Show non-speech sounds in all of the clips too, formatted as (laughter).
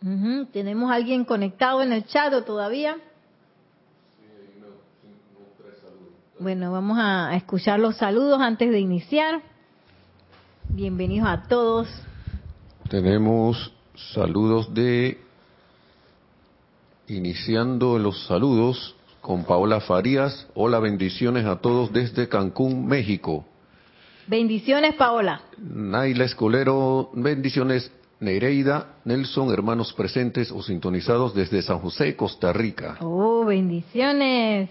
¿Tenemos alguien conectado en el chat o todavía? Bueno, vamos a escuchar los saludos antes de iniciar. Bienvenidos a todos. Tenemos saludos de... Iniciando los saludos con Paola Farías. Hola, bendiciones a todos desde Cancún, México. Bendiciones, Paola. Naila Escolero, bendiciones. Nereida, Nelson, hermanos presentes o sintonizados desde San José, Costa Rica. Oh, bendiciones.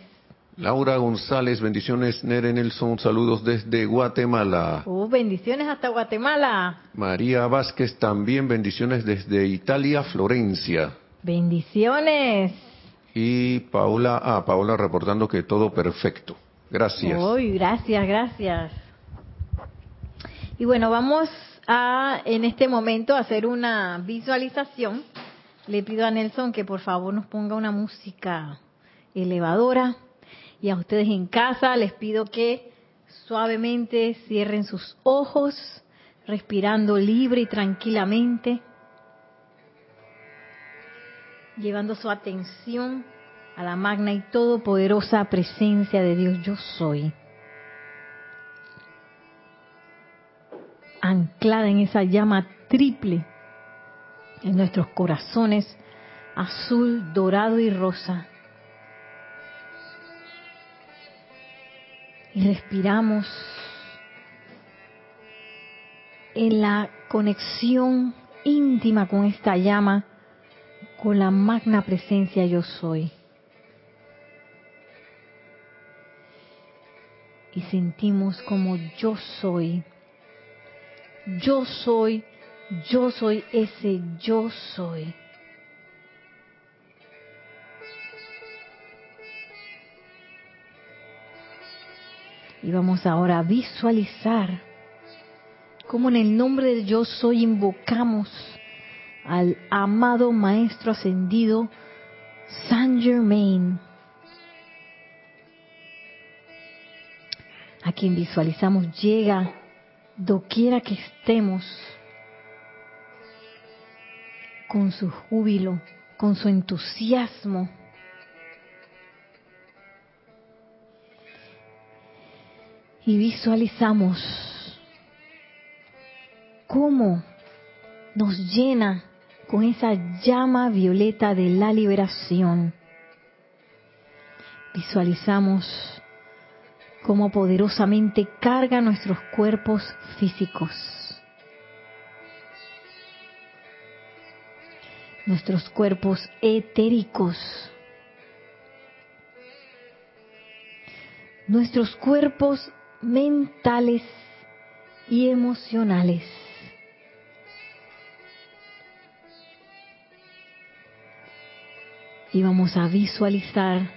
Laura González, bendiciones. Nere Nelson, saludos desde Guatemala. Oh, bendiciones hasta Guatemala. María Vázquez, también bendiciones desde Italia, Florencia. Bendiciones. Y Paola, ah, Paola reportando que todo perfecto. Gracias. Uy, gracias, gracias. Y bueno, vamos a en este momento hacer una visualización. Le pido a Nelson que por favor nos ponga una música elevadora. Y a ustedes en casa les pido que suavemente cierren sus ojos, respirando libre y tranquilamente, llevando su atención a la magna y todopoderosa presencia de Dios yo soy. Anclada en esa llama triple en nuestros corazones, azul, dorado y rosa. Y respiramos en la conexión íntima con esta llama, con la magna presencia yo soy. Y sentimos como yo soy, yo soy, yo soy ese yo soy. Y vamos ahora a visualizar cómo en el nombre del yo soy invocamos al amado Maestro Ascendido Saint Germain, a quien visualizamos llega doquiera que estemos con su júbilo, con su entusiasmo. Y visualizamos cómo nos llena con esa llama violeta de la liberación. Visualizamos cómo poderosamente carga nuestros cuerpos físicos. Nuestros cuerpos etéricos. Nuestros cuerpos mentales y emocionales. Y vamos a visualizar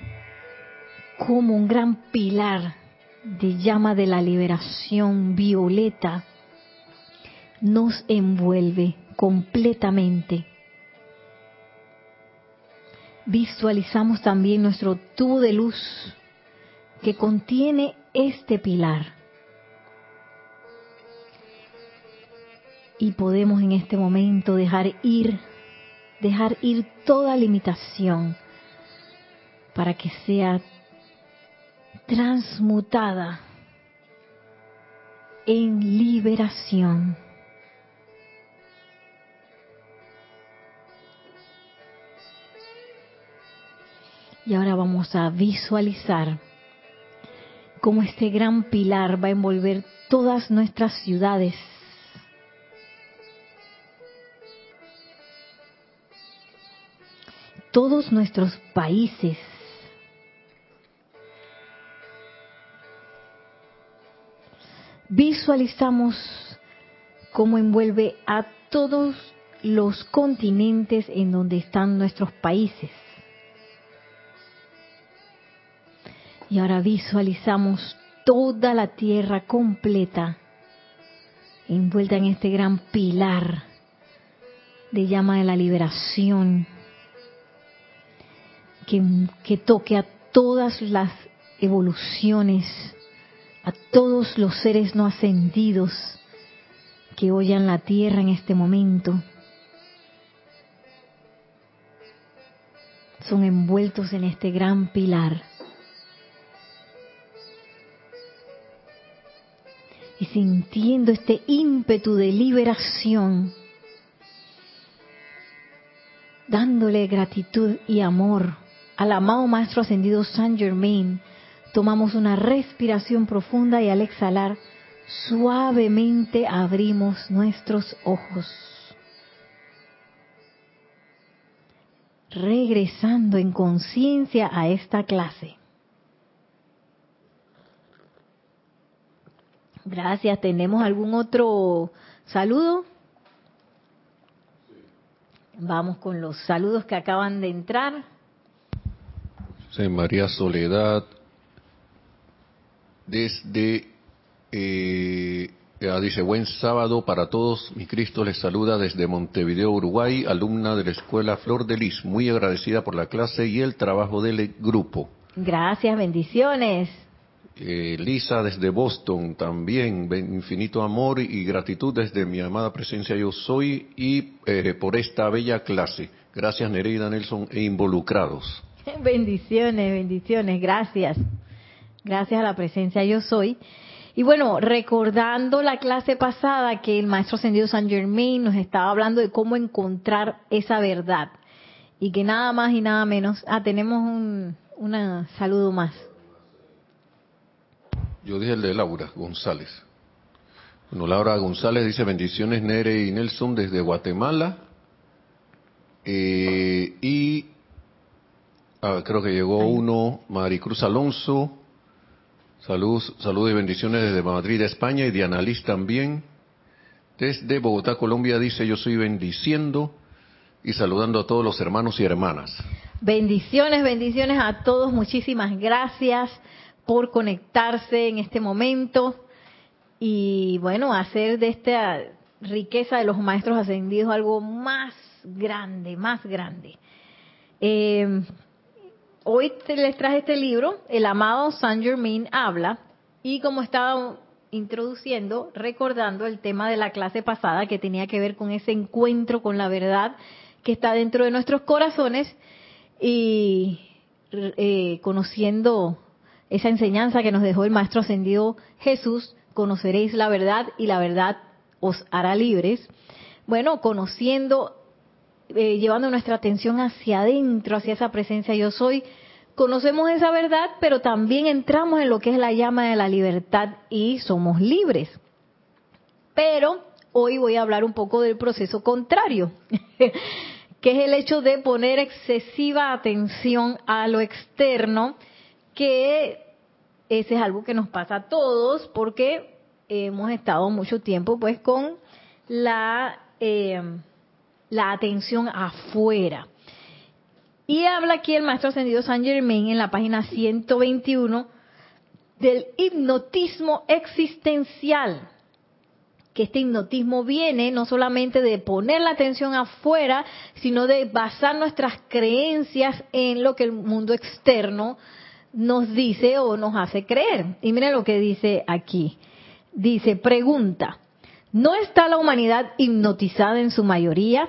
como un gran pilar de llama de la liberación violeta nos envuelve completamente. Visualizamos también nuestro tubo de luz que contiene este pilar. Y podemos en este momento dejar ir, dejar ir toda limitación para que sea transmutada en liberación. Y ahora vamos a visualizar cómo este gran pilar va a envolver todas nuestras ciudades. Todos nuestros países. Visualizamos cómo envuelve a todos los continentes en donde están nuestros países. Y ahora visualizamos toda la tierra completa envuelta en este gran pilar de llama de la liberación que, que toque a todas las evoluciones, a todos los seres no ascendidos que oyan la tierra en este momento. Son envueltos en este gran pilar. Y sintiendo este ímpetu de liberación, dándole gratitud y amor al amado Maestro Ascendido Saint Germain, tomamos una respiración profunda y al exhalar, suavemente abrimos nuestros ojos. Regresando en conciencia a esta clase. Gracias. ¿Tenemos algún otro saludo? Vamos con los saludos que acaban de entrar. María Soledad, desde, eh, dice, buen sábado para todos. Mi Cristo les saluda desde Montevideo, Uruguay, alumna de la Escuela Flor de Lis. Muy agradecida por la clase y el trabajo del grupo. Gracias, bendiciones. Eh, Lisa desde Boston también, infinito amor y gratitud desde mi amada presencia yo soy y eh, por esta bella clase. Gracias Nereida Nelson e involucrados. (laughs) Bendiciones, bendiciones, gracias. Gracias a la presencia yo soy. Y bueno, recordando la clase pasada que el maestro ascendido San Germain nos estaba hablando de cómo encontrar esa verdad. Y que nada más y nada menos. Ah, tenemos un saludo más. Yo dije el de Laura González. Bueno, Laura González dice bendiciones Nere y Nelson desde Guatemala. Eh, y ah, creo que llegó uno, Maricruz Alonso. Saludos, saludos y bendiciones desde Madrid, España. Y Diana Liz también. Desde Bogotá, Colombia, dice yo soy bendiciendo y saludando a todos los hermanos y hermanas. Bendiciones, bendiciones a todos. Muchísimas gracias por conectarse en este momento y bueno, hacer de esta riqueza de los maestros ascendidos algo más grande, más grande. Eh, hoy les traje este libro, El amado Saint Germain habla, y como estaba introduciendo, recordando el tema de la clase pasada que tenía que ver con ese encuentro con la verdad que está dentro de nuestros corazones y eh, conociendo esa enseñanza que nos dejó el Maestro Ascendido Jesús, conoceréis la verdad y la verdad os hará libres. Bueno, conociendo, eh, llevando nuestra atención hacia adentro, hacia esa presencia yo soy, conocemos esa verdad, pero también entramos en lo que es la llama de la libertad y somos libres. Pero hoy voy a hablar un poco del proceso contrario, (laughs) que es el hecho de poner excesiva atención a lo externo, que ese es algo que nos pasa a todos porque hemos estado mucho tiempo pues con la, eh, la atención afuera. Y habla aquí el maestro ascendido San Germain en la página 121 del hipnotismo existencial. Que este hipnotismo viene no solamente de poner la atención afuera, sino de basar nuestras creencias en lo que el mundo externo nos dice o nos hace creer. Y miren lo que dice aquí. Dice, pregunta, ¿no está la humanidad hipnotizada en su mayoría?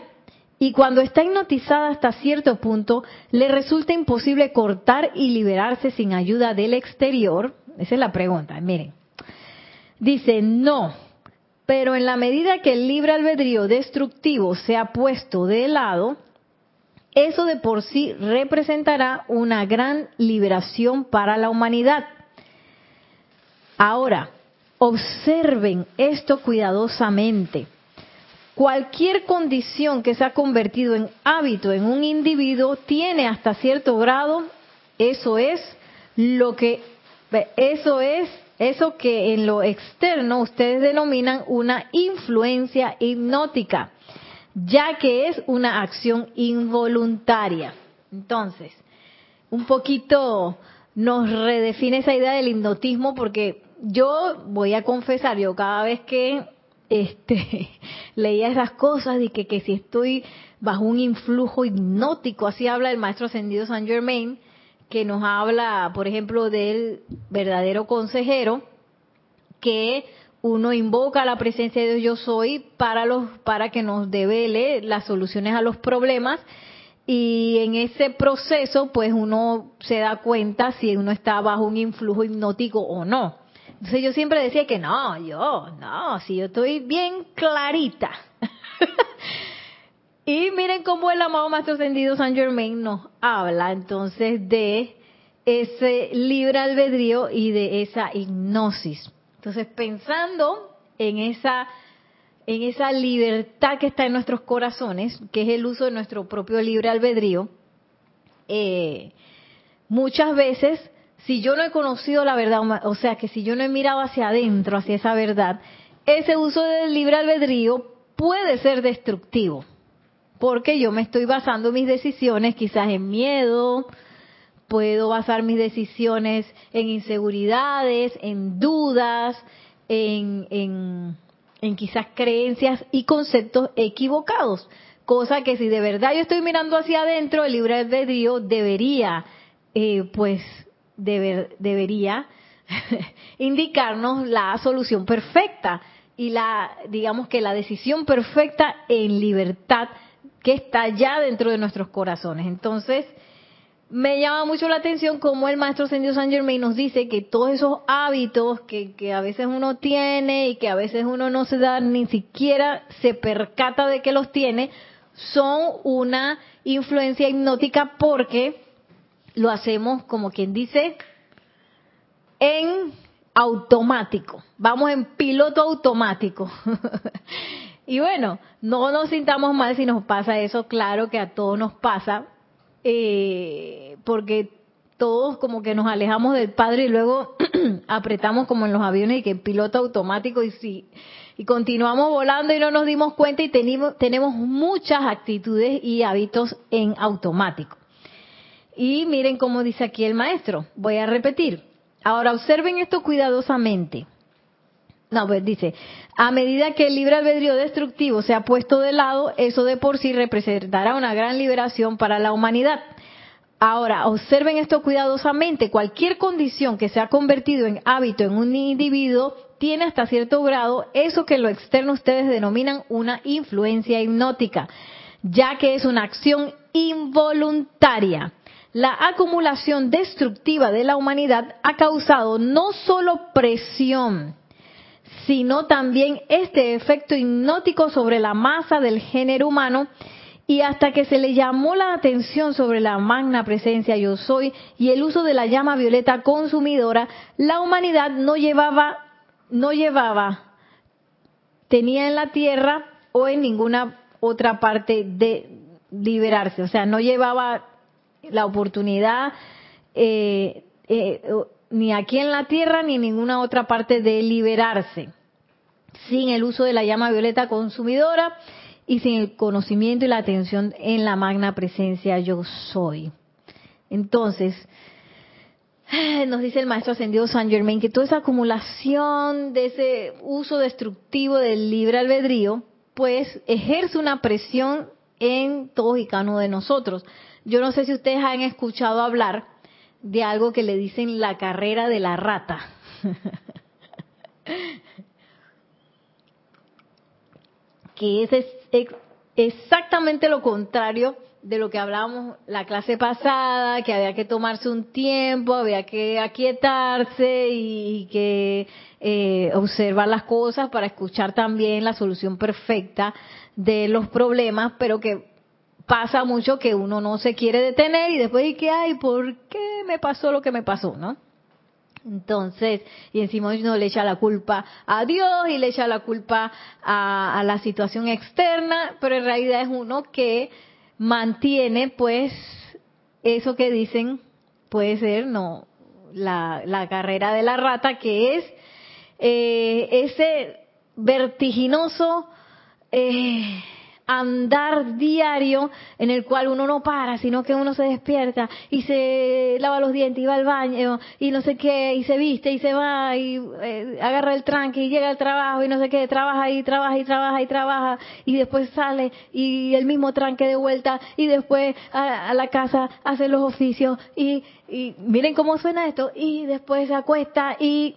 Y cuando está hipnotizada hasta cierto punto, le resulta imposible cortar y liberarse sin ayuda del exterior. Esa es la pregunta, miren. Dice, no, pero en la medida que el libre albedrío destructivo se ha puesto de lado, eso de por sí representará una gran liberación para la humanidad. Ahora, observen esto cuidadosamente. Cualquier condición que se ha convertido en hábito en un individuo tiene hasta cierto grado, eso es lo que, eso es, eso que en lo externo ustedes denominan una influencia hipnótica ya que es una acción involuntaria. Entonces, un poquito nos redefine esa idea del hipnotismo porque yo voy a confesar, yo cada vez que este (laughs) leía esas cosas y que, que si estoy bajo un influjo hipnótico, así habla el maestro ascendido San Germain, que nos habla, por ejemplo, del verdadero consejero, que uno invoca la presencia de Dios yo soy para los para que nos devele las soluciones a los problemas y en ese proceso pues uno se da cuenta si uno está bajo un influjo hipnótico o no. Entonces yo siempre decía que no, yo, no, si yo estoy bien clarita. (laughs) y miren cómo el amado Maestro Ascendido San Germain nos habla entonces de ese libre albedrío y de esa hipnosis. Entonces, pensando en esa en esa libertad que está en nuestros corazones, que es el uso de nuestro propio libre albedrío, eh, muchas veces, si yo no he conocido la verdad, o sea, que si yo no he mirado hacia adentro, hacia esa verdad, ese uso del libre albedrío puede ser destructivo, porque yo me estoy basando mis decisiones quizás en miedo, puedo basar mis decisiones en inseguridades, en dudas, en, en, quizás creencias y conceptos equivocados. Cosa que si de verdad yo estoy mirando hacia adentro, el libre albedrío debería, eh, pues, debería (laughs) indicarnos la solución perfecta y la, digamos que la decisión perfecta en libertad que está ya dentro de nuestros corazones. Entonces, me llama mucho la atención cómo el maestro Sendio San Germain nos dice que todos esos hábitos que, que, a veces uno tiene y que a veces uno no se da ni siquiera se percata de que los tiene, son una influencia hipnótica porque lo hacemos como quien dice en automático. Vamos en piloto automático. (laughs) y bueno, no nos sintamos mal si nos pasa eso, claro que a todos nos pasa, eh, porque todos como que nos alejamos del Padre y luego (clears throat) apretamos como en los aviones y que piloto automático y si y continuamos volando y no nos dimos cuenta y tenemos muchas actitudes y hábitos en automático. Y miren cómo dice aquí el maestro. Voy a repetir. Ahora observen esto cuidadosamente. No, pues dice, a medida que el libre albedrío destructivo se ha puesto de lado, eso de por sí representará una gran liberación para la humanidad. Ahora, observen esto cuidadosamente. Cualquier condición que se ha convertido en hábito en un individuo tiene hasta cierto grado eso que en lo externo ustedes denominan una influencia hipnótica, ya que es una acción involuntaria. La acumulación destructiva de la humanidad ha causado no solo presión, sino también este efecto hipnótico sobre la masa del género humano y hasta que se le llamó la atención sobre la magna presencia yo soy y el uso de la llama violeta consumidora, la humanidad no llevaba, no llevaba, tenía en la tierra o en ninguna otra parte de liberarse, o sea, no llevaba la oportunidad eh, eh, ni aquí en la Tierra ni en ninguna otra parte de liberarse, sin el uso de la llama violeta consumidora y sin el conocimiento y la atención en la magna presencia yo soy. Entonces, (sighs) nos dice el maestro ascendido San Germain que toda esa acumulación de ese uso destructivo del libre albedrío, pues ejerce una presión en todos y cada uno de nosotros. Yo no sé si ustedes han escuchado hablar de algo que le dicen la carrera de la rata. (laughs) que es exactamente lo contrario de lo que hablábamos la clase pasada, que había que tomarse un tiempo, había que aquietarse y que eh, observar las cosas para escuchar también la solución perfecta de los problemas, pero que pasa mucho que uno no se quiere detener y después dice, ay, ¿por qué me pasó lo que me pasó? ¿No? Entonces, y encima uno le echa la culpa a Dios y le echa la culpa a, la situación externa, pero en realidad es uno que mantiene, pues, eso que dicen, puede ser, no, la, la carrera de la rata, que es eh, ese vertiginoso eh, andar diario en el cual uno no para, sino que uno se despierta y se lava los dientes y va al baño y no sé qué, y se viste y se va y eh, agarra el tranque y llega al trabajo y no sé qué, trabaja y trabaja y trabaja y trabaja y después sale y el mismo tranque de vuelta y después a, la casa hace los oficios y, y miren cómo suena esto y después se acuesta y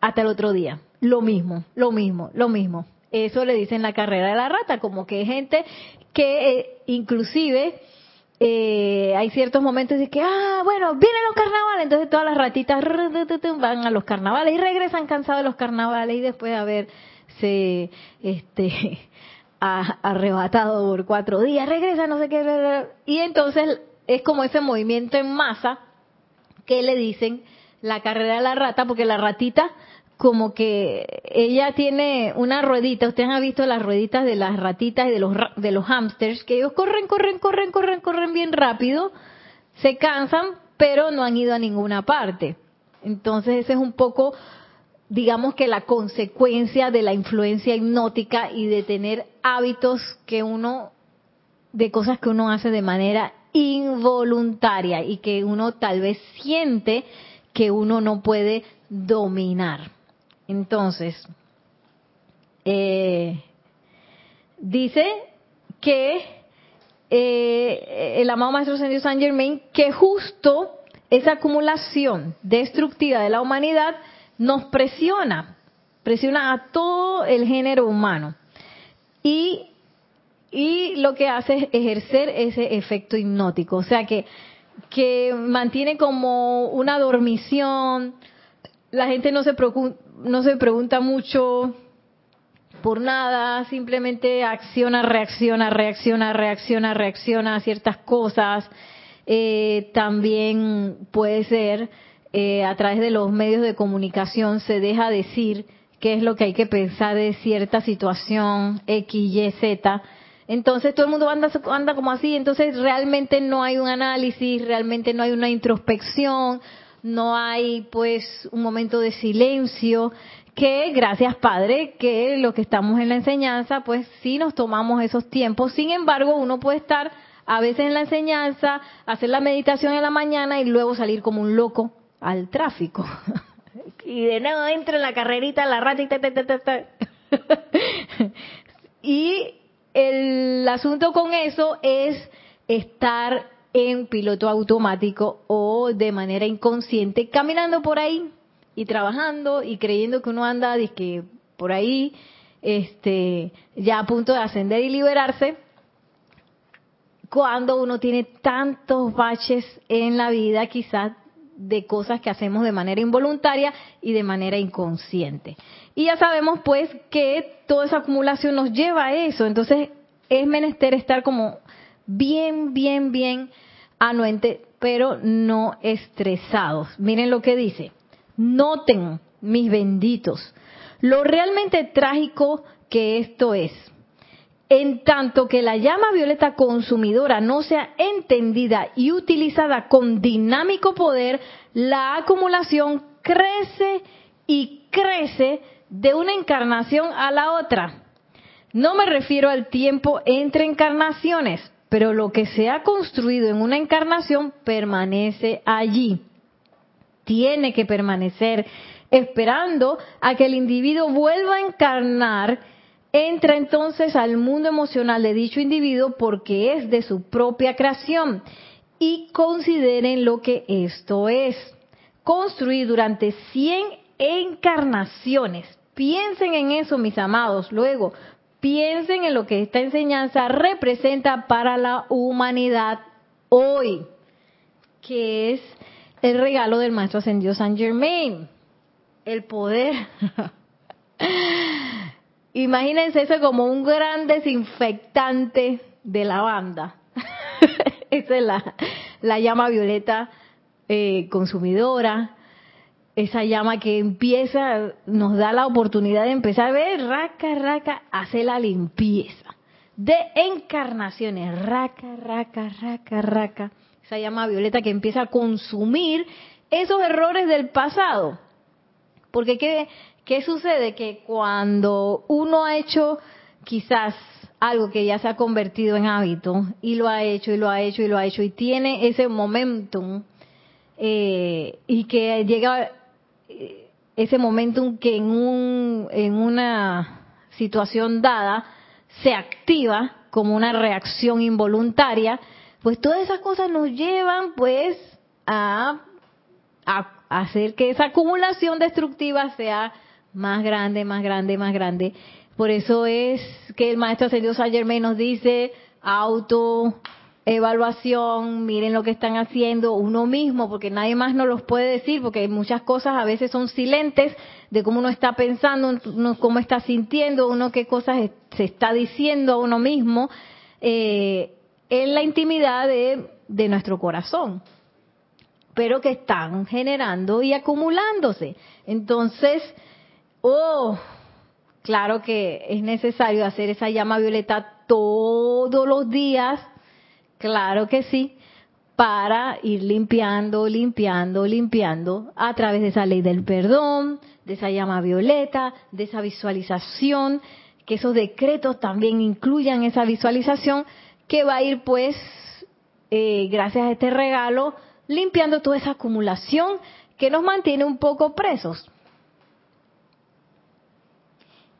hasta el otro día. Lo mismo, lo mismo, lo mismo. Eso le dicen la carrera de la rata, como que hay gente que eh, inclusive eh, hay ciertos momentos de que, ah, bueno, vienen los carnavales, entonces todas las ratitas van a los carnavales y regresan cansados de los carnavales y después de haberse este, (laughs) arrebatado por cuatro días, regresan, no sé qué, y entonces es como ese movimiento en masa que le dicen la carrera de la rata, porque la ratita como que ella tiene una ruedita, ustedes han visto las rueditas de las ratitas y de los de los hamsters que ellos corren, corren, corren, corren, corren bien rápido, se cansan, pero no han ido a ninguna parte. Entonces, ese es un poco digamos que la consecuencia de la influencia hipnótica y de tener hábitos que uno de cosas que uno hace de manera involuntaria y que uno tal vez siente que uno no puede dominar. Entonces, eh, dice que eh, el amado Maestro Ascendido Saint Germain, que justo esa acumulación destructiva de la humanidad nos presiona, presiona a todo el género humano. Y, y lo que hace es ejercer ese efecto hipnótico, o sea que, que mantiene como una dormición, la gente no se no se pregunta mucho por nada, simplemente acciona, reacciona, reacciona, reacciona, reacciona a ciertas cosas. Eh, también puede ser eh, a través de los medios de comunicación se deja decir qué es lo que hay que pensar de cierta situación X, Y, Z. Entonces todo el mundo anda, anda como así, entonces realmente no hay un análisis, realmente no hay una introspección, no hay pues un momento de silencio, que gracias Padre, que lo que estamos en la enseñanza, pues sí nos tomamos esos tiempos, sin embargo uno puede estar a veces en la enseñanza, hacer la meditación en la mañana y luego salir como un loco al tráfico. (laughs) y de nuevo entra en la carrerita, la rata y (laughs) y el asunto con eso es estar en piloto automático o de manera inconsciente, caminando por ahí y trabajando y creyendo que uno anda que por ahí este ya a punto de ascender y liberarse cuando uno tiene tantos baches en la vida quizás de cosas que hacemos de manera involuntaria y de manera inconsciente. Y ya sabemos pues que toda esa acumulación nos lleva a eso, entonces es menester estar como bien, bien, bien anuente, pero no estresados. Miren lo que dice. Noten, mis benditos, lo realmente trágico que esto es. En tanto que la llama violeta consumidora no sea entendida y utilizada con dinámico poder, la acumulación crece y crece de una encarnación a la otra. No me refiero al tiempo entre encarnaciones, pero lo que se ha construido en una encarnación permanece allí. Tiene que permanecer esperando a que el individuo vuelva a encarnar, entra entonces al mundo emocional de dicho individuo porque es de su propia creación. Y consideren lo que esto es. Construir durante 100 encarnaciones. Piensen en eso, mis amados. Luego, piensen en lo que esta enseñanza representa para la humanidad hoy, que es el regalo del Maestro Ascendido San Germain, el poder. (laughs) Imagínense eso como un gran desinfectante de la banda. (laughs) Esa es la, la llama violeta eh, consumidora esa llama que empieza, nos da la oportunidad de empezar a ver, raca, raca, hacer la limpieza de encarnaciones, raca, raca, raca, raca. Esa llama violeta que empieza a consumir esos errores del pasado. Porque ¿qué, qué sucede? Que cuando uno ha hecho quizás algo que ya se ha convertido en hábito y lo ha hecho y lo ha hecho y lo ha hecho y tiene ese momentum eh, y que llega ese momentum que en, un, en una situación dada se activa como una reacción involuntaria, pues todas esas cosas nos llevan pues a, a hacer que esa acumulación destructiva sea más grande, más grande, más grande. Por eso es que el maestro ascendido Saint Germain nos dice auto evaluación, miren lo que están haciendo uno mismo, porque nadie más nos los puede decir, porque muchas cosas a veces son silentes de cómo uno está pensando, uno cómo está sintiendo, uno qué cosas se está diciendo a uno mismo eh, en la intimidad de, de nuestro corazón, pero que están generando y acumulándose. Entonces, oh, claro que es necesario hacer esa llama violeta todos los días, claro que sí, para ir limpiando, limpiando, limpiando a través de esa ley del perdón, de esa llama violeta, de esa visualización, que esos decretos también incluyan esa visualización que va a ir pues, eh, gracias a este regalo, limpiando toda esa acumulación que nos mantiene un poco presos.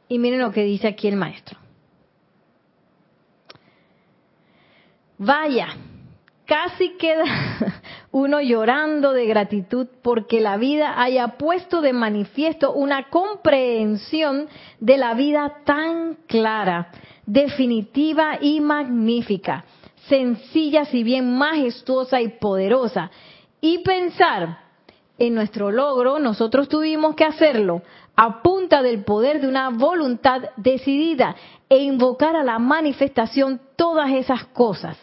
Y miren lo que dice aquí el maestro. Vaya, casi queda (laughs) uno llorando de gratitud porque la vida haya puesto de manifiesto una comprensión de la vida tan clara, definitiva y magnífica, sencilla si bien majestuosa y poderosa. Y pensar en nuestro logro, nosotros tuvimos que hacerlo a punta del poder de una voluntad decidida e invocar a la manifestación todas esas cosas.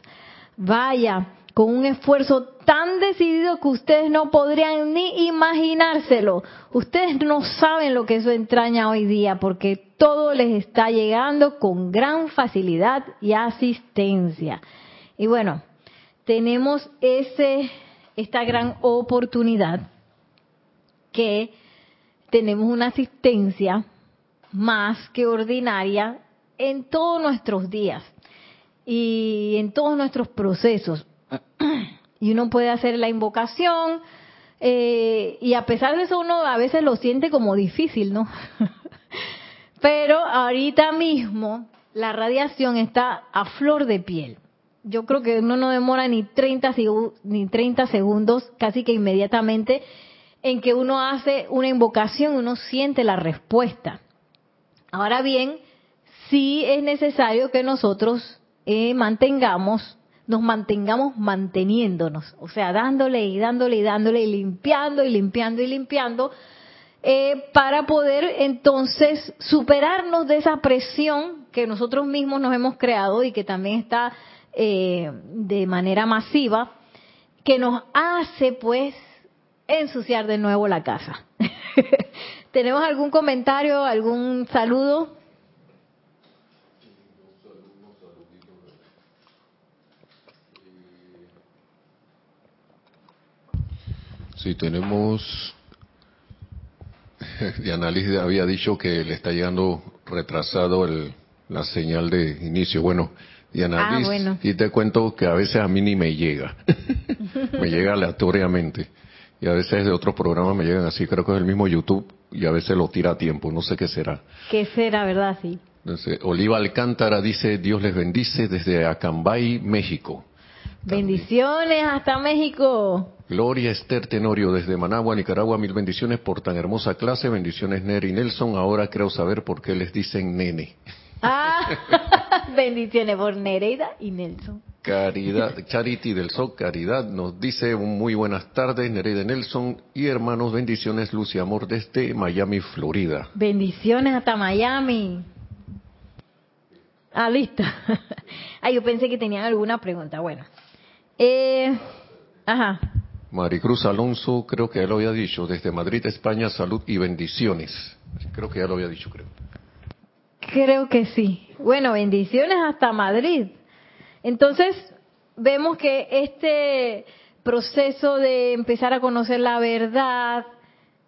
Vaya, con un esfuerzo tan decidido que ustedes no podrían ni imaginárselo. Ustedes no saben lo que eso entraña hoy día porque todo les está llegando con gran facilidad y asistencia. Y bueno, tenemos ese esta gran oportunidad que tenemos una asistencia más que ordinaria en todos nuestros días y en todos nuestros procesos. (clears throat) Y uno puede hacer la invocación eh, y a pesar de eso uno a veces lo siente como difícil, ¿no? (laughs) Pero ahorita mismo la radiación está a flor de piel. Yo creo que uno no demora ni 30, ni 30 segundos, casi que inmediatamente en que uno hace una invocación, uno siente la respuesta. Ahora bien, sí es necesario que nosotros eh, mantengamos, nos mantengamos manteniéndonos, o sea, dándole y dándole y dándole y limpiando y limpiando y limpiando, eh, para poder entonces superarnos de esa presión que nosotros mismos nos hemos creado y que también está eh, de manera masiva, que nos hace pues ensuciar de nuevo la casa. (laughs) ¿Tenemos algún comentario, algún saludo? Sí, tenemos. (laughs) Diana Liz había dicho que le está llegando retrasado el, la señal de inicio. Bueno, Diana ah, y te cuento que a veces a mí ni me llega. (laughs) me llega aleatoriamente y a veces de otros programas me llegan así, creo que es el mismo YouTube y a veces lo tira a tiempo, no sé qué será. ¿Qué será, verdad? Sí. Entonces, Oliva Alcántara dice, Dios les bendice desde Acambay, México. Bendiciones hasta México. Gloria Esther Tenorio desde Managua, Nicaragua, mil bendiciones por tan hermosa clase, bendiciones Neri y Nelson, ahora creo saber por qué les dicen nene. Ah, (laughs) (laughs) bendiciones por Nereida y Nelson. Caridad, Charity del Sol, Caridad, nos dice un muy buenas tardes, Nereida Nelson, y hermanos, bendiciones, luz y amor desde Miami, Florida. Bendiciones hasta Miami. Ah, listo. (laughs) ah, yo pensé que tenían alguna pregunta. Bueno. Eh, ajá. Maricruz Alonso, creo que ya lo había dicho, desde Madrid, España, salud y bendiciones. Creo que ya lo había dicho, creo. Creo que sí. Bueno, bendiciones hasta Madrid. Entonces, vemos que este proceso de empezar a conocer la verdad,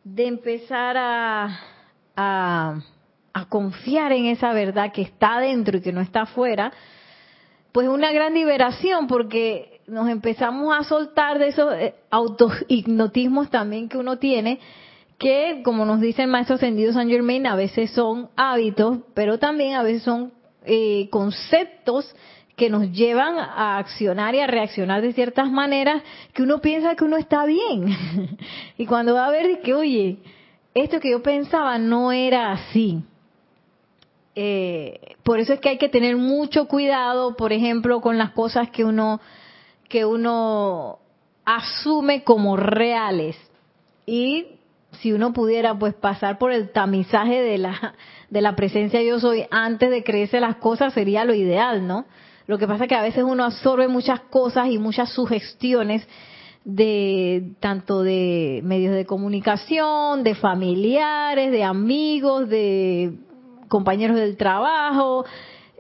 de empezar a, confiar en esa verdad que está dentro y que no está afuera, pues una gran liberación porque nos empezamos a soltar de esos eh, autohipnotismos también que uno tiene, que como nos dice el maestro ascendido San Germain, a veces son hábitos, pero también a veces son eh, conceptos que nos llevan a accionar y a reaccionar de ciertas maneras que uno piensa que uno está bien. (laughs) y cuando va a ver que, oye, esto que yo pensaba no era así. Eh, por eso es que hay que tener mucho cuidado, por ejemplo, con las cosas que uno que uno asume como reales. Y si uno pudiera pues pasar por el tamizaje de la de la presencia yo soy antes de creerse las cosas sería lo ideal, ¿no? Lo que pasa es que a veces uno absorbe muchas cosas y muchas sugestiones de tanto de medios de comunicación, de familiares, de amigos, de compañeros del trabajo,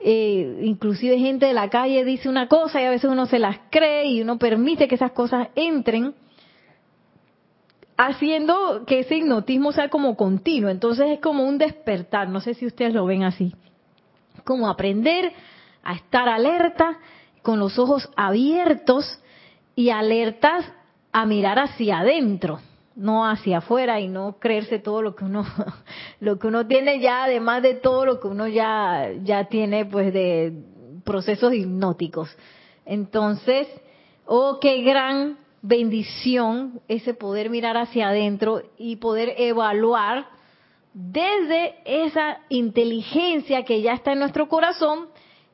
eh, inclusive gente de la calle dice una cosa y a veces uno se las cree y uno permite que esas cosas entren, haciendo que ese hipnotismo sea como continuo. Entonces es como un despertar, no sé si ustedes lo ven así, como aprender a estar alerta, con los ojos abiertos y alertas a mirar hacia adentro no hacia afuera y no creerse todo lo que uno (laughs) lo que uno tiene ya además de todo lo que uno ya ya tiene pues de procesos hipnóticos. Entonces oh qué gran bendición ese poder mirar hacia adentro y poder evaluar desde esa inteligencia que ya está en nuestro corazón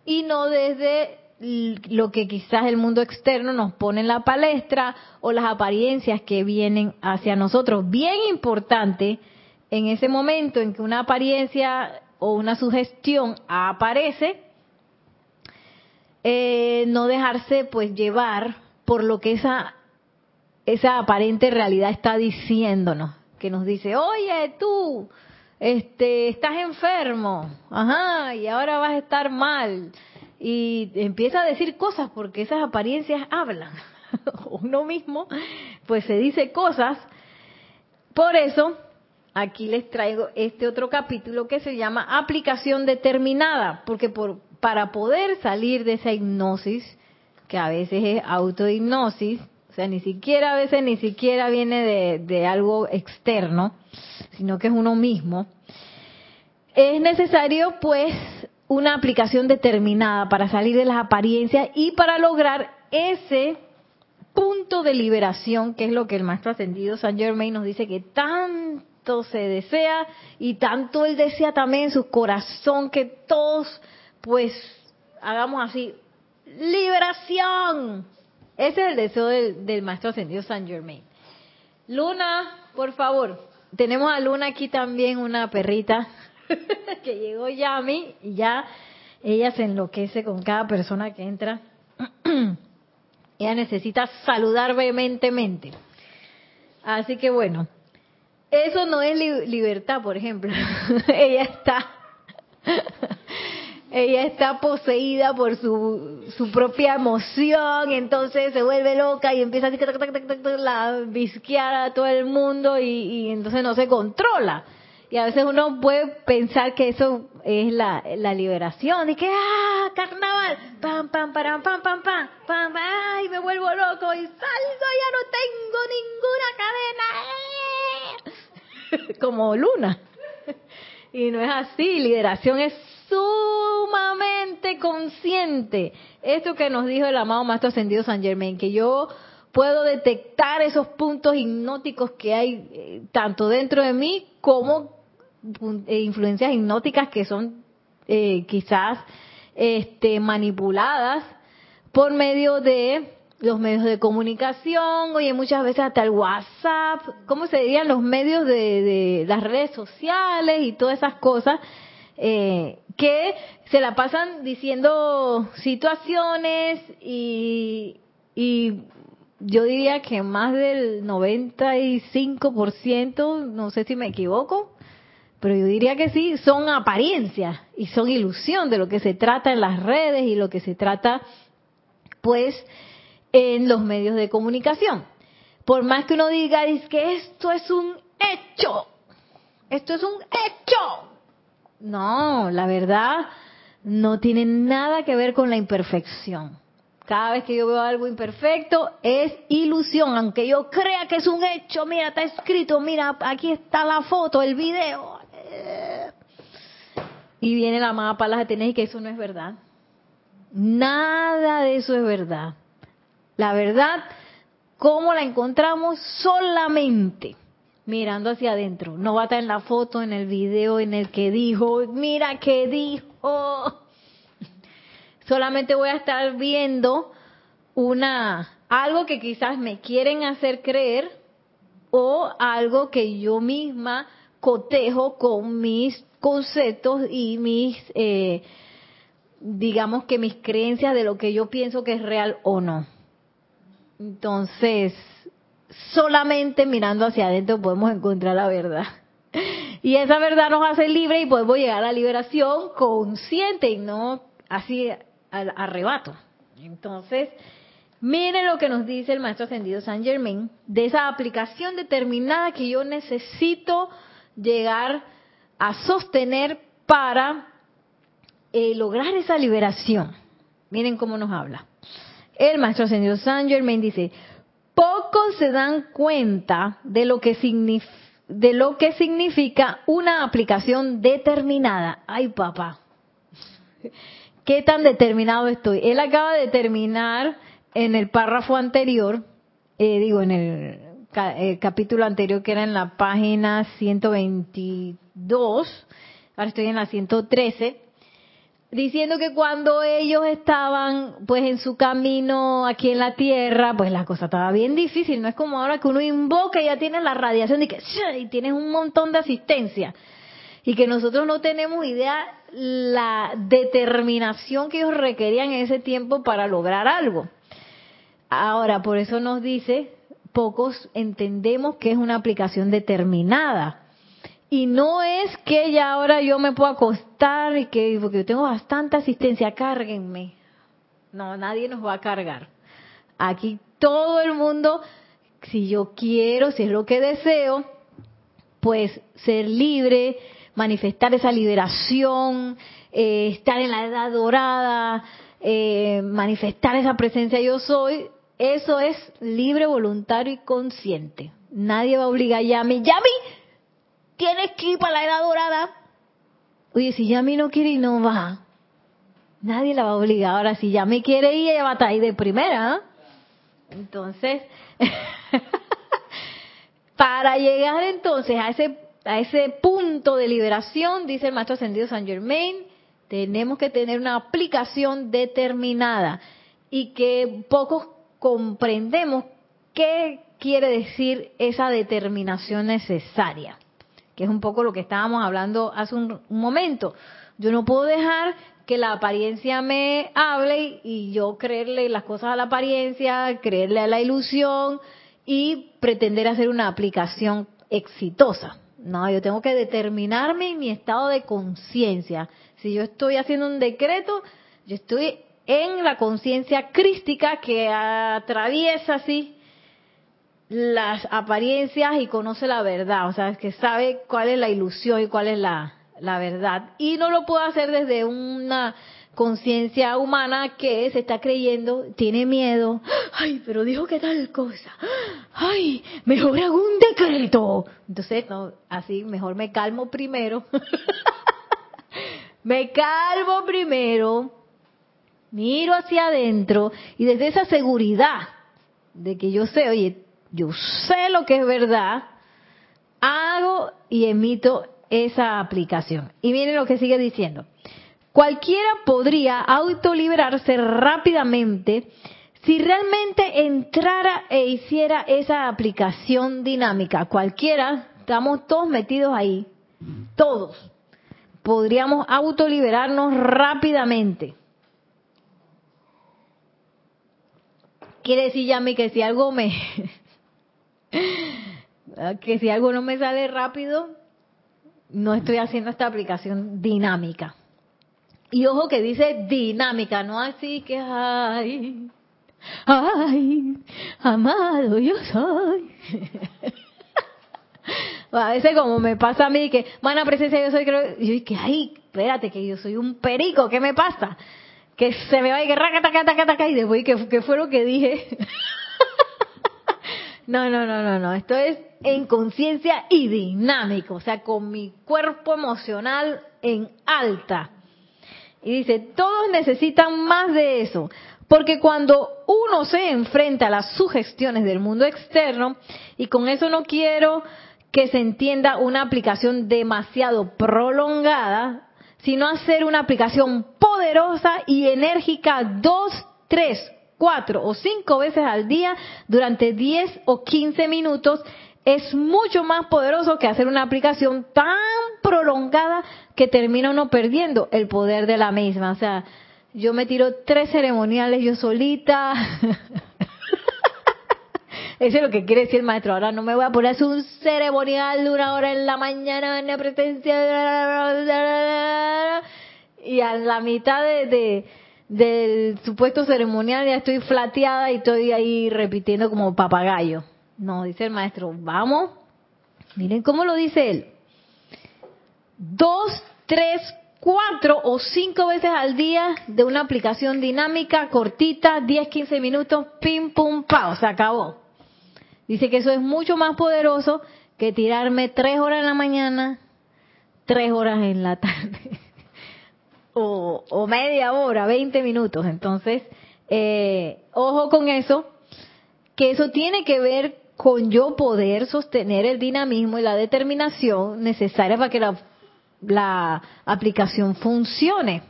y no desde lo que quizás el mundo externo nos pone en la palestra o las apariencias que vienen hacia nosotros. Bien importante en ese momento en que una apariencia o una sugestión aparece, eh, no dejarse pues llevar por lo que esa esa aparente realidad está diciéndonos, que nos dice, oye tú, este, estás enfermo, ajá, y ahora vas a estar mal, y empieza a decir cosas porque esas apariencias hablan. (laughs) Uno mismo pues se dice cosas. Por eso aquí les traigo este otro capítulo que se llama aplicación determinada, porque por, para poder salir de esa hipnosis, que a veces es autohipnosis, o sea, ni siquiera a veces ni siquiera viene de, de algo externo, sino que es uno mismo, es necesario pues una aplicación determinada para salir de las apariencias y para lograr ese punto de liberación, que es lo que el maestro ascendido San Germain nos dice que tanto se desea y tanto él desea también en su corazón que todos pues hagamos así, liberación. Ese es el deseo del, maestro ascendido San Germain. Luna, por favor, tenemos a Luna aquí también, una perrita (laughs) que llegó Yami y ya ella se enloquece con cada persona que entra. (clears throat) ella necesita saludar vehementemente. Así que bueno, eso no es libertad, por ejemplo. (laughs) ella está (laughs) ella está poseída por su, su propia emoción, entonces se vuelve loca y empieza a visquear a todo el mundo y entonces no se controla. Y a veces uno puede pensar que eso es la, la liberación, y que, ah, carnaval, pam, pam, pam, pam, pam, pam, pam, ay, me vuelvo loco y salgo, ya no tengo ninguna cadena. (laughs) Como luna. (laughs) Y no es así, liberación es sumamente consciente. Esto que nos dijo el amado Maestro Ascendido San Germain, que yo puedo detectar esos puntos hipnóticos que hay eh, tanto dentro de mí como eh, influencias hipnóticas que son eh, quizás este, manipuladas por medio de los medios de comunicación, oye, muchas veces hasta el WhatsApp, ¿cómo se dirían los medios de, las redes sociales y todas esas cosas? Eh, que se la pasan diciendo situaciones y, y yo diría que más del 95%, no sé si me equivoco, pero yo diría que sí, son apariencias y son ilusión de lo que se trata en las redes y lo que se trata, pues, en los medios de comunicación. Por más que uno diga, es que esto es un hecho, esto es un hecho, No, la verdad no tiene nada que ver con la imperfección. Cada vez que yo veo algo imperfecto es ilusión, aunque yo crea que es un hecho, mira, está escrito, mira, aquí está la foto, el video. Y viene la amada Palas de y que eso no es verdad. Nada de eso es verdad. La verdad, ¿cómo la encontramos? Solamente mirando hacia adentro. No va a estar en la foto, en el video, en el que dijo, mira que dijo. Solamente voy a estar viendo una algo que quizás me quieren hacer creer o algo que yo misma cotejo con mis conceptos y mis eh, digamos que mis creencias de lo que yo pienso que es real o no. Entonces, solamente mirando hacia adentro podemos encontrar la verdad. Y esa verdad nos hace libre y podemos llegar a la liberación consciente y no así al arrebato. Entonces, miren lo que nos dice el maestro ascendido San Germain de esa aplicación determinada que yo necesito llegar a sostener para eh, lograr esa liberación. Miren cómo nos habla. El maestro ascendido San Germain dice, pocos se dan cuenta de lo que significa de lo que significa una aplicación determinada. Ay, papá. (laughs) ¿Qué tan determinado estoy? Él acaba de terminar en el párrafo anterior, eh, digo, en el, el, capítulo anterior que era en la página 122, ahora estoy en la 113, diciendo que cuando ellos estaban pues en su camino aquí en la tierra, pues la cosa estaba bien difícil, no es como ahora que uno invoca y ya tienes la radiación y que y tienes un montón de asistencia. Y que nosotros no tenemos idea la determinación que ellos requerían en ese tiempo para lograr algo. Ahora, por eso nos dice, pocos entendemos que es una aplicación determinada y no es que ya ahora yo me puedo acostar y que porque yo tengo bastante asistencia, cárguenme. No, nadie nos va a cargar. Aquí todo el mundo, si yo quiero, si es lo que deseo, pues ser libre, manifestar esa liberación, eh, estar en la edad dorada, eh, manifestar esa presencia yo soy, eso es libre, voluntario y consciente. Nadie va a obligar a Yami, Yami, tienes que ir para la edad dorada. Oye, si Yami no quiere y no va, nadie la va a obligar. Ahora, si Yami quiere ir, ella va a estar ahí de primera. ¿ah? Entonces, (laughs) para llegar entonces a ese, a ese punto de liberación, dice el maestro ascendido San Germain, tenemos que tener una aplicación determinada y que pocos comprendemos qué quiere decir esa determinación necesaria que es un poco lo que estábamos hablando hace un, momento. Yo no puedo dejar que la apariencia me hable y yo creerle las cosas a la apariencia, creerle a la ilusión y pretender hacer una aplicación exitosa. No, yo tengo que determinarme en mi estado de conciencia. Si yo estoy haciendo un decreto, yo estoy en la conciencia crística que atraviesa así las apariencias y conoce la verdad, o sea, es que sabe cuál es la ilusión y cuál es la, la verdad. Y no lo puedo hacer desde una conciencia humana que se está creyendo, tiene miedo, ay, pero dijo que tal cosa, ay, mejor hago un decreto. Entonces, no, así mejor me calmo primero, (laughs) me calmo primero, miro hacia adentro y desde esa seguridad de que yo sé, oye, yo sé lo que es verdad, hago y emito esa aplicación. Y miren lo que sigue diciendo. Cualquiera podría autoliberarse rápidamente si realmente entrara e hiciera esa aplicación dinámica. Cualquiera, estamos todos metidos ahí, todos. Podríamos autoliberarnos rápidamente. Quiere decir, Yami, que si algo me, (laughs) que si algo no me sale rápido, no estoy haciendo esta aplicación dinámica. Y ojo que dice dinámica, no así que, ay, ay, amado yo soy. (laughs) a veces como me pasa a mí que, mana presencia yo soy, creo, yo que, ay, espérate, que yo soy un perico, ¿qué me pasa? Que se me va y que y después, ¿qué, qué fue lo que dije? (laughs) no, no, no, no, no, esto es en conciencia y dinámico, o sea, con mi cuerpo emocional en alta. Y dice, todos necesitan más de eso, porque cuando uno se enfrenta a las sugestiones del mundo externo, y con eso no quiero que se entienda una aplicación demasiado prolongada, sino hacer una aplicación poderosa y enérgica dos, tres, cuatro o cinco veces al día durante diez o quince minutos es mucho más poderoso que hacer una aplicación tan prolongada que termina uno perdiendo el poder de la misma. O sea, yo me tiro tres ceremoniales yo solita. (laughs) Eso es lo que quiere decir el maestro. Ahora no me voy a poner un ceremonial de una hora en la mañana en la presencia. Y a la mitad de, del supuesto ceremonial ya estoy flateada y estoy ahí repitiendo como papagayo. No, dice el maestro, vamos. Miren cómo lo dice él. Dos, tres, cuatro o cinco veces al día de una aplicación dinámica, cortita, 10, 15 minutos, pim, pum, pao, se acabó. Dice que eso es mucho más poderoso que tirarme tres horas en la mañana, tres horas en la tarde, (laughs) o, media hora, 20 minutos. Entonces, eh, ojo con eso, que eso tiene que ver con yo poder sostener el dinamismo y la determinación necesaria para que la, la aplicación funcione.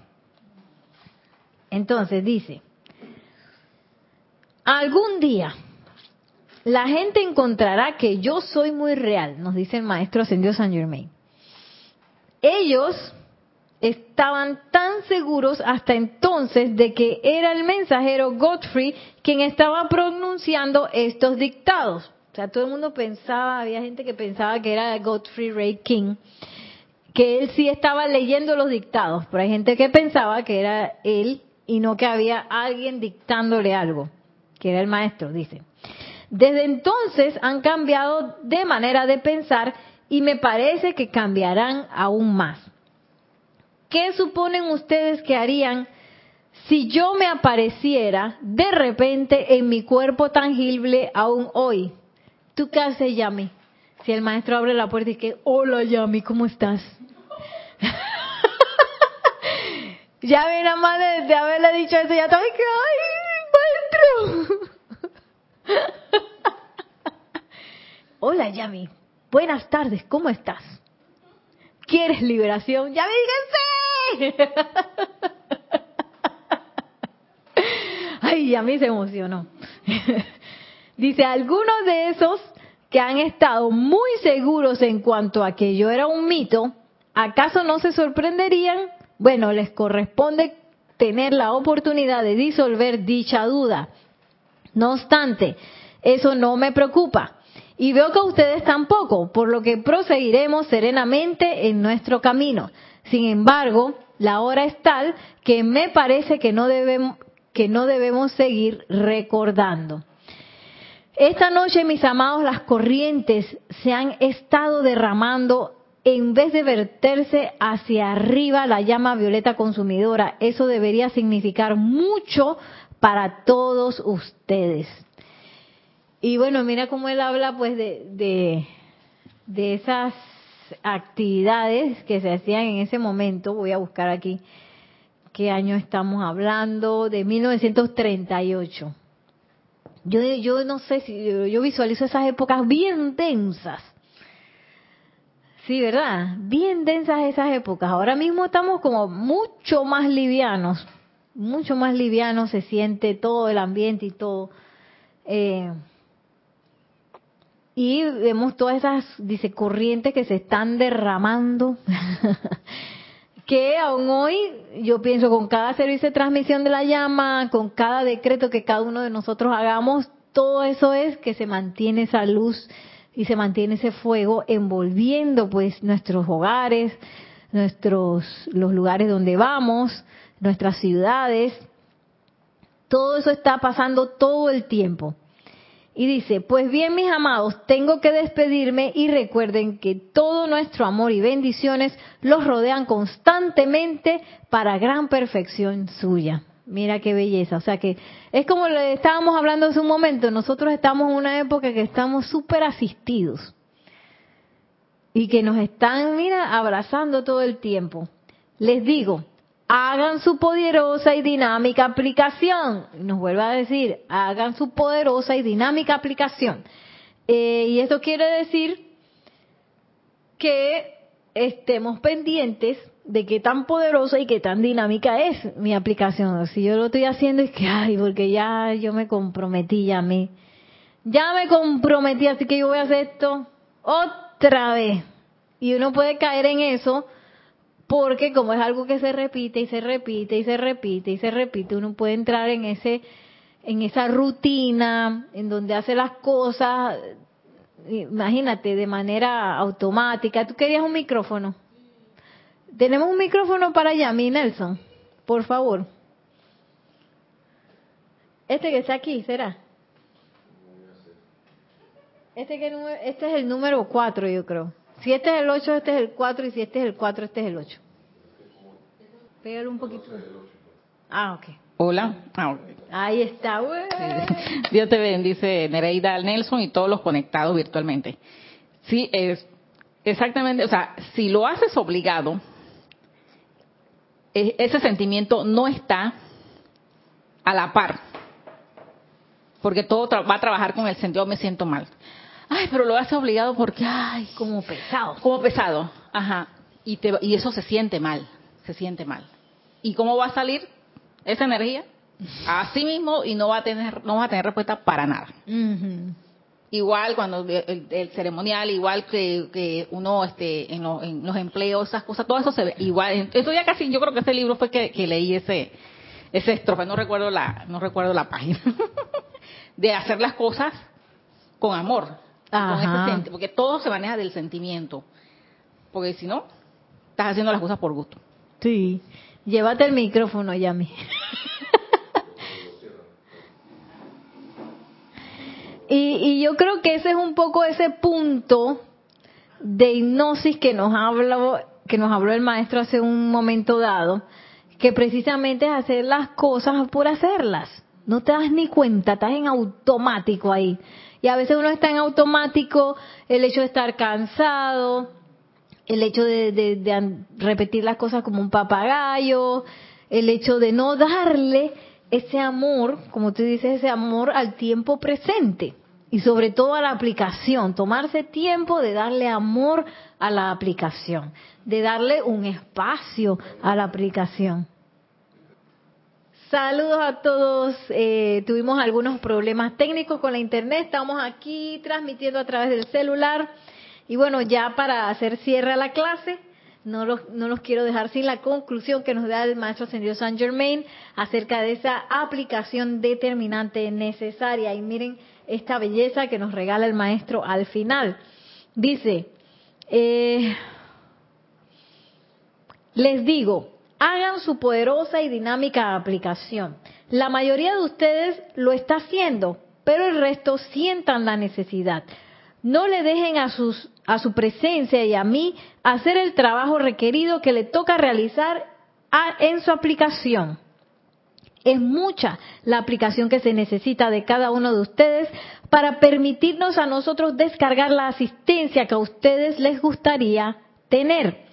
Entonces dice, algún día la gente encontrará que yo soy muy real, nos dice el maestro ascendido San Germain. Ellos estaban tan seguros hasta entonces de que era el mensajero Godfrey quien estaba pronunciando estos dictados. O sea, todo el mundo pensaba, había gente que pensaba que era Godfrey Ray King, que él sí estaba leyendo los dictados, pero hay gente que pensaba que era él y no que había alguien dictándole algo, que era el maestro, dice. Desde entonces han cambiado de manera de pensar y me parece que cambiarán aún más. ¿Qué suponen ustedes que harían si yo me apareciera de repente en mi cuerpo tangible aún hoy? ¿Tú qué haces, Yami? Si el maestro abre la puerta y que, hola Yami, ¿cómo estás? (laughs) ya ven, nada más de, haberle dicho eso, ya estaba que, ¡ay, maestro! (laughs) Hola, Yami. Buenas tardes, ¿cómo estás? ¿Quieres liberación? ¡Ya me díganse! (laughs) Ay, Yami se emocionó. (laughs) Dice, algunos de esos que han estado muy seguros en cuanto a que yo era un mito, ¿acaso no se sorprenderían? Bueno, les corresponde tener la oportunidad de disolver dicha duda. No obstante, eso no me preocupa. Y veo que ustedes tampoco, por lo que proseguiremos serenamente en nuestro camino. Sin embargo, la hora es tal que me parece que no debemos, que no debemos seguir recordando. Esta noche, mis amados, las corrientes se han estado derramando en vez de verterse hacia arriba la llama violeta consumidora. Eso debería significar mucho para todos ustedes. Y bueno, mira cómo él habla pues de, de, esas actividades que se hacían en ese momento. Voy a buscar aquí qué año estamos hablando, de 1938. Yo, yo no sé si yo visualizo esas épocas bien densas. Sí, ¿verdad? Bien densas esas épocas. Ahora mismo estamos como mucho más livianos, mucho más livianos se siente todo el ambiente y todo. Eh, y vemos todas esas, dice, corrientes que se están derramando, (laughs) que aún hoy, yo pienso, con cada servicio de transmisión de la llama, con cada decreto que cada uno de nosotros hagamos, todo eso es que se mantiene esa luz y se mantiene ese fuego envolviendo pues nuestros hogares, nuestros los lugares donde vamos, nuestras ciudades. Todo eso está pasando todo el tiempo. Y dice, pues bien mis amados, tengo que despedirme y recuerden que todo nuestro amor y bendiciones los rodean constantemente para gran perfección suya. Mira qué belleza. O sea que es como le estábamos hablando hace un momento, nosotros estamos en una época que estamos súper asistidos y que nos están, mira, abrazando todo el tiempo. Les digo, hagan su poderosa y dinámica aplicación. Nos vuelve a decir, hagan su poderosa y dinámica aplicación. Eh, y esto quiere decir que estemos pendientes de qué tan poderosa y qué tan dinámica es mi aplicación. Si yo lo estoy haciendo es que, ay, porque ya yo me comprometí, ya me, ya me comprometí, así que yo voy a hacer esto otra vez. Y uno puede caer en eso porque como es algo que se repite y se repite y se repite y se repite, uno puede entrar en ese en esa rutina en donde hace las cosas imagínate de manera automática. ¿Tú querías un micrófono? Tenemos un micrófono para Yami Nelson, por favor. Este que está aquí, ¿será? Este, que, este es el número 4, yo creo. Si este es el 8, este es el 4, y si este es el 4, este es el 8. Pégalo un poquito. Ah, ok. Hola. Ah, Ahí está. Dios te bendice, Nereida Nelson y todos los conectados virtualmente. Sí, es exactamente, o sea, si lo haces obligado, e, ese sentimiento no está a la par, porque todo va a trabajar con el sentido me siento mal. Ay, pero lo hace obligado porque, ay, como pesado. Como pesado, ajá. Y, te, y eso se siente mal, se siente mal. ¿Y cómo va a salir esa energía? (laughs) Así mismo y no va a tener, no va a tener respuesta para nada. Igual cuando el, ceremonial, igual que, uno este, en, los empleos, esas cosas, todo eso se ve igual. Esto ya casi, yo creo que ese libro fue que, leí ese ese estrofe, no recuerdo la, no recuerdo la página, (laughs) de hacer las cosas con amor, porque todo se maneja del sentimiento. Porque si no, estás haciendo las cosas por gusto. Sí. Llévate el micrófono, Yami. (laughs) y, y yo creo que ese es un poco ese punto de hipnosis que nos habló, que nos habló el maestro hace un momento dado, que precisamente es hacer las cosas por hacerlas. No te das ni cuenta, estás en automático ahí. Y a veces uno está en automático, el hecho de estar cansado, el hecho de, repetir las cosas como un papagayo, el hecho de no darle ese amor, como tú dices, ese amor al tiempo presente y sobre todo a la aplicación, tomarse tiempo de darle amor a la aplicación, de darle un espacio a la aplicación. Saludos a todos. Eh, tuvimos algunos problemas técnicos con la internet. Estamos aquí transmitiendo a través del celular. Y bueno, ya para hacer cierre a la clase, no los, no los quiero dejar sin la conclusión que nos da el maestro ascendido San Germain acerca de esa aplicación determinante necesaria. Y miren esta belleza que nos regala el maestro al final. Dice, eh, les digo, hagan su poderosa y dinámica aplicación. La mayoría de ustedes lo está haciendo, pero el resto sientan la necesidad. No le dejen a, a su presencia y a mí hacer el trabajo requerido que le toca realizar en su aplicación. Es mucha la aplicación que se necesita de cada uno de ustedes para permitirnos a nosotros descargar la asistencia que a ustedes les gustaría tener.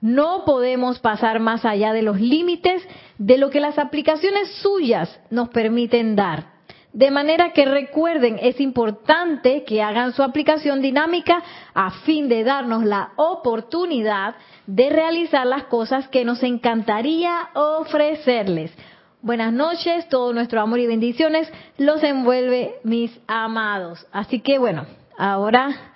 No podemos pasar más allá de los límites de lo que las aplicaciones suyas nos permiten dar. De manera que recuerden, es importante que hagan su aplicación dinámica a fin de darnos la oportunidad de realizar las cosas que nos encantaría ofrecerles. Buenas noches, todo nuestro amor y bendiciones los envuelve mis amados. Así que bueno, ahora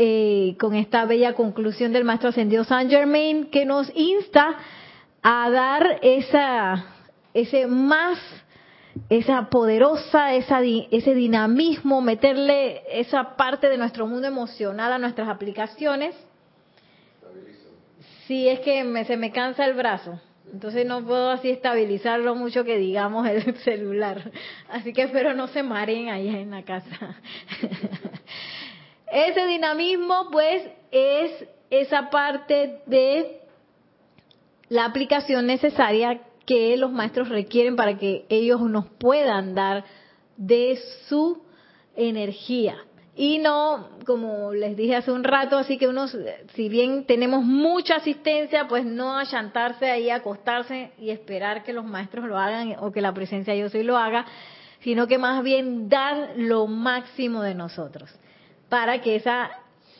eh, con esta bella conclusión del Maestro Ascendido Saint Germain que nos insta a dar esa, ese más, esa poderosa, esa, ese dinamismo, meterle esa parte de nuestro mundo emocional a nuestras aplicaciones. Si es que me, se me cansa el brazo. Entonces no puedo así estabilizarlo mucho que digamos el (laughs) celular. Así que espero no se mareen ahí en la casa. (laughs) Ese dinamismo pues es esa parte de la aplicación necesaria que los maestros requieren para que ellos nos puedan dar de su energía. Y no, como les dije hace un rato, así que uno, si bien tenemos mucha asistencia, pues no achantarse ahí, acostarse y esperar que los maestros lo hagan o que la presencia de yo soy lo haga, sino que más bien dar lo máximo de nosotros para que esa,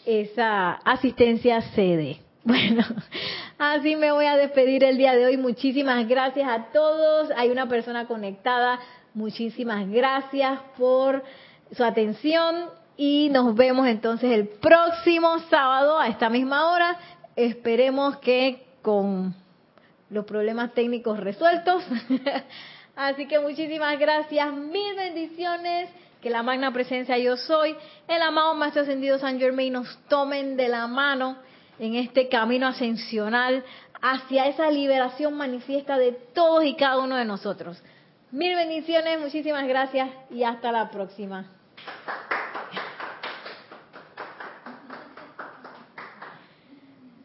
esa asistencia se dé. (laughs) Bueno, así me voy a despedir el día de hoy. Muchísimas gracias a todos. Hay una persona conectada. Muchísimas gracias por su atención y nos vemos entonces el próximo sábado a esta misma hora. Esperemos que con los problemas técnicos resueltos. (laughs) Así que muchísimas gracias, mil bendiciones que la magna presencia yo soy, el amado Maestro Ascendido San Germain nos tomen de la mano en este camino ascensional hacia esa liberación manifiesta de todos y cada uno de nosotros. Mil bendiciones, muchísimas gracias y hasta la próxima.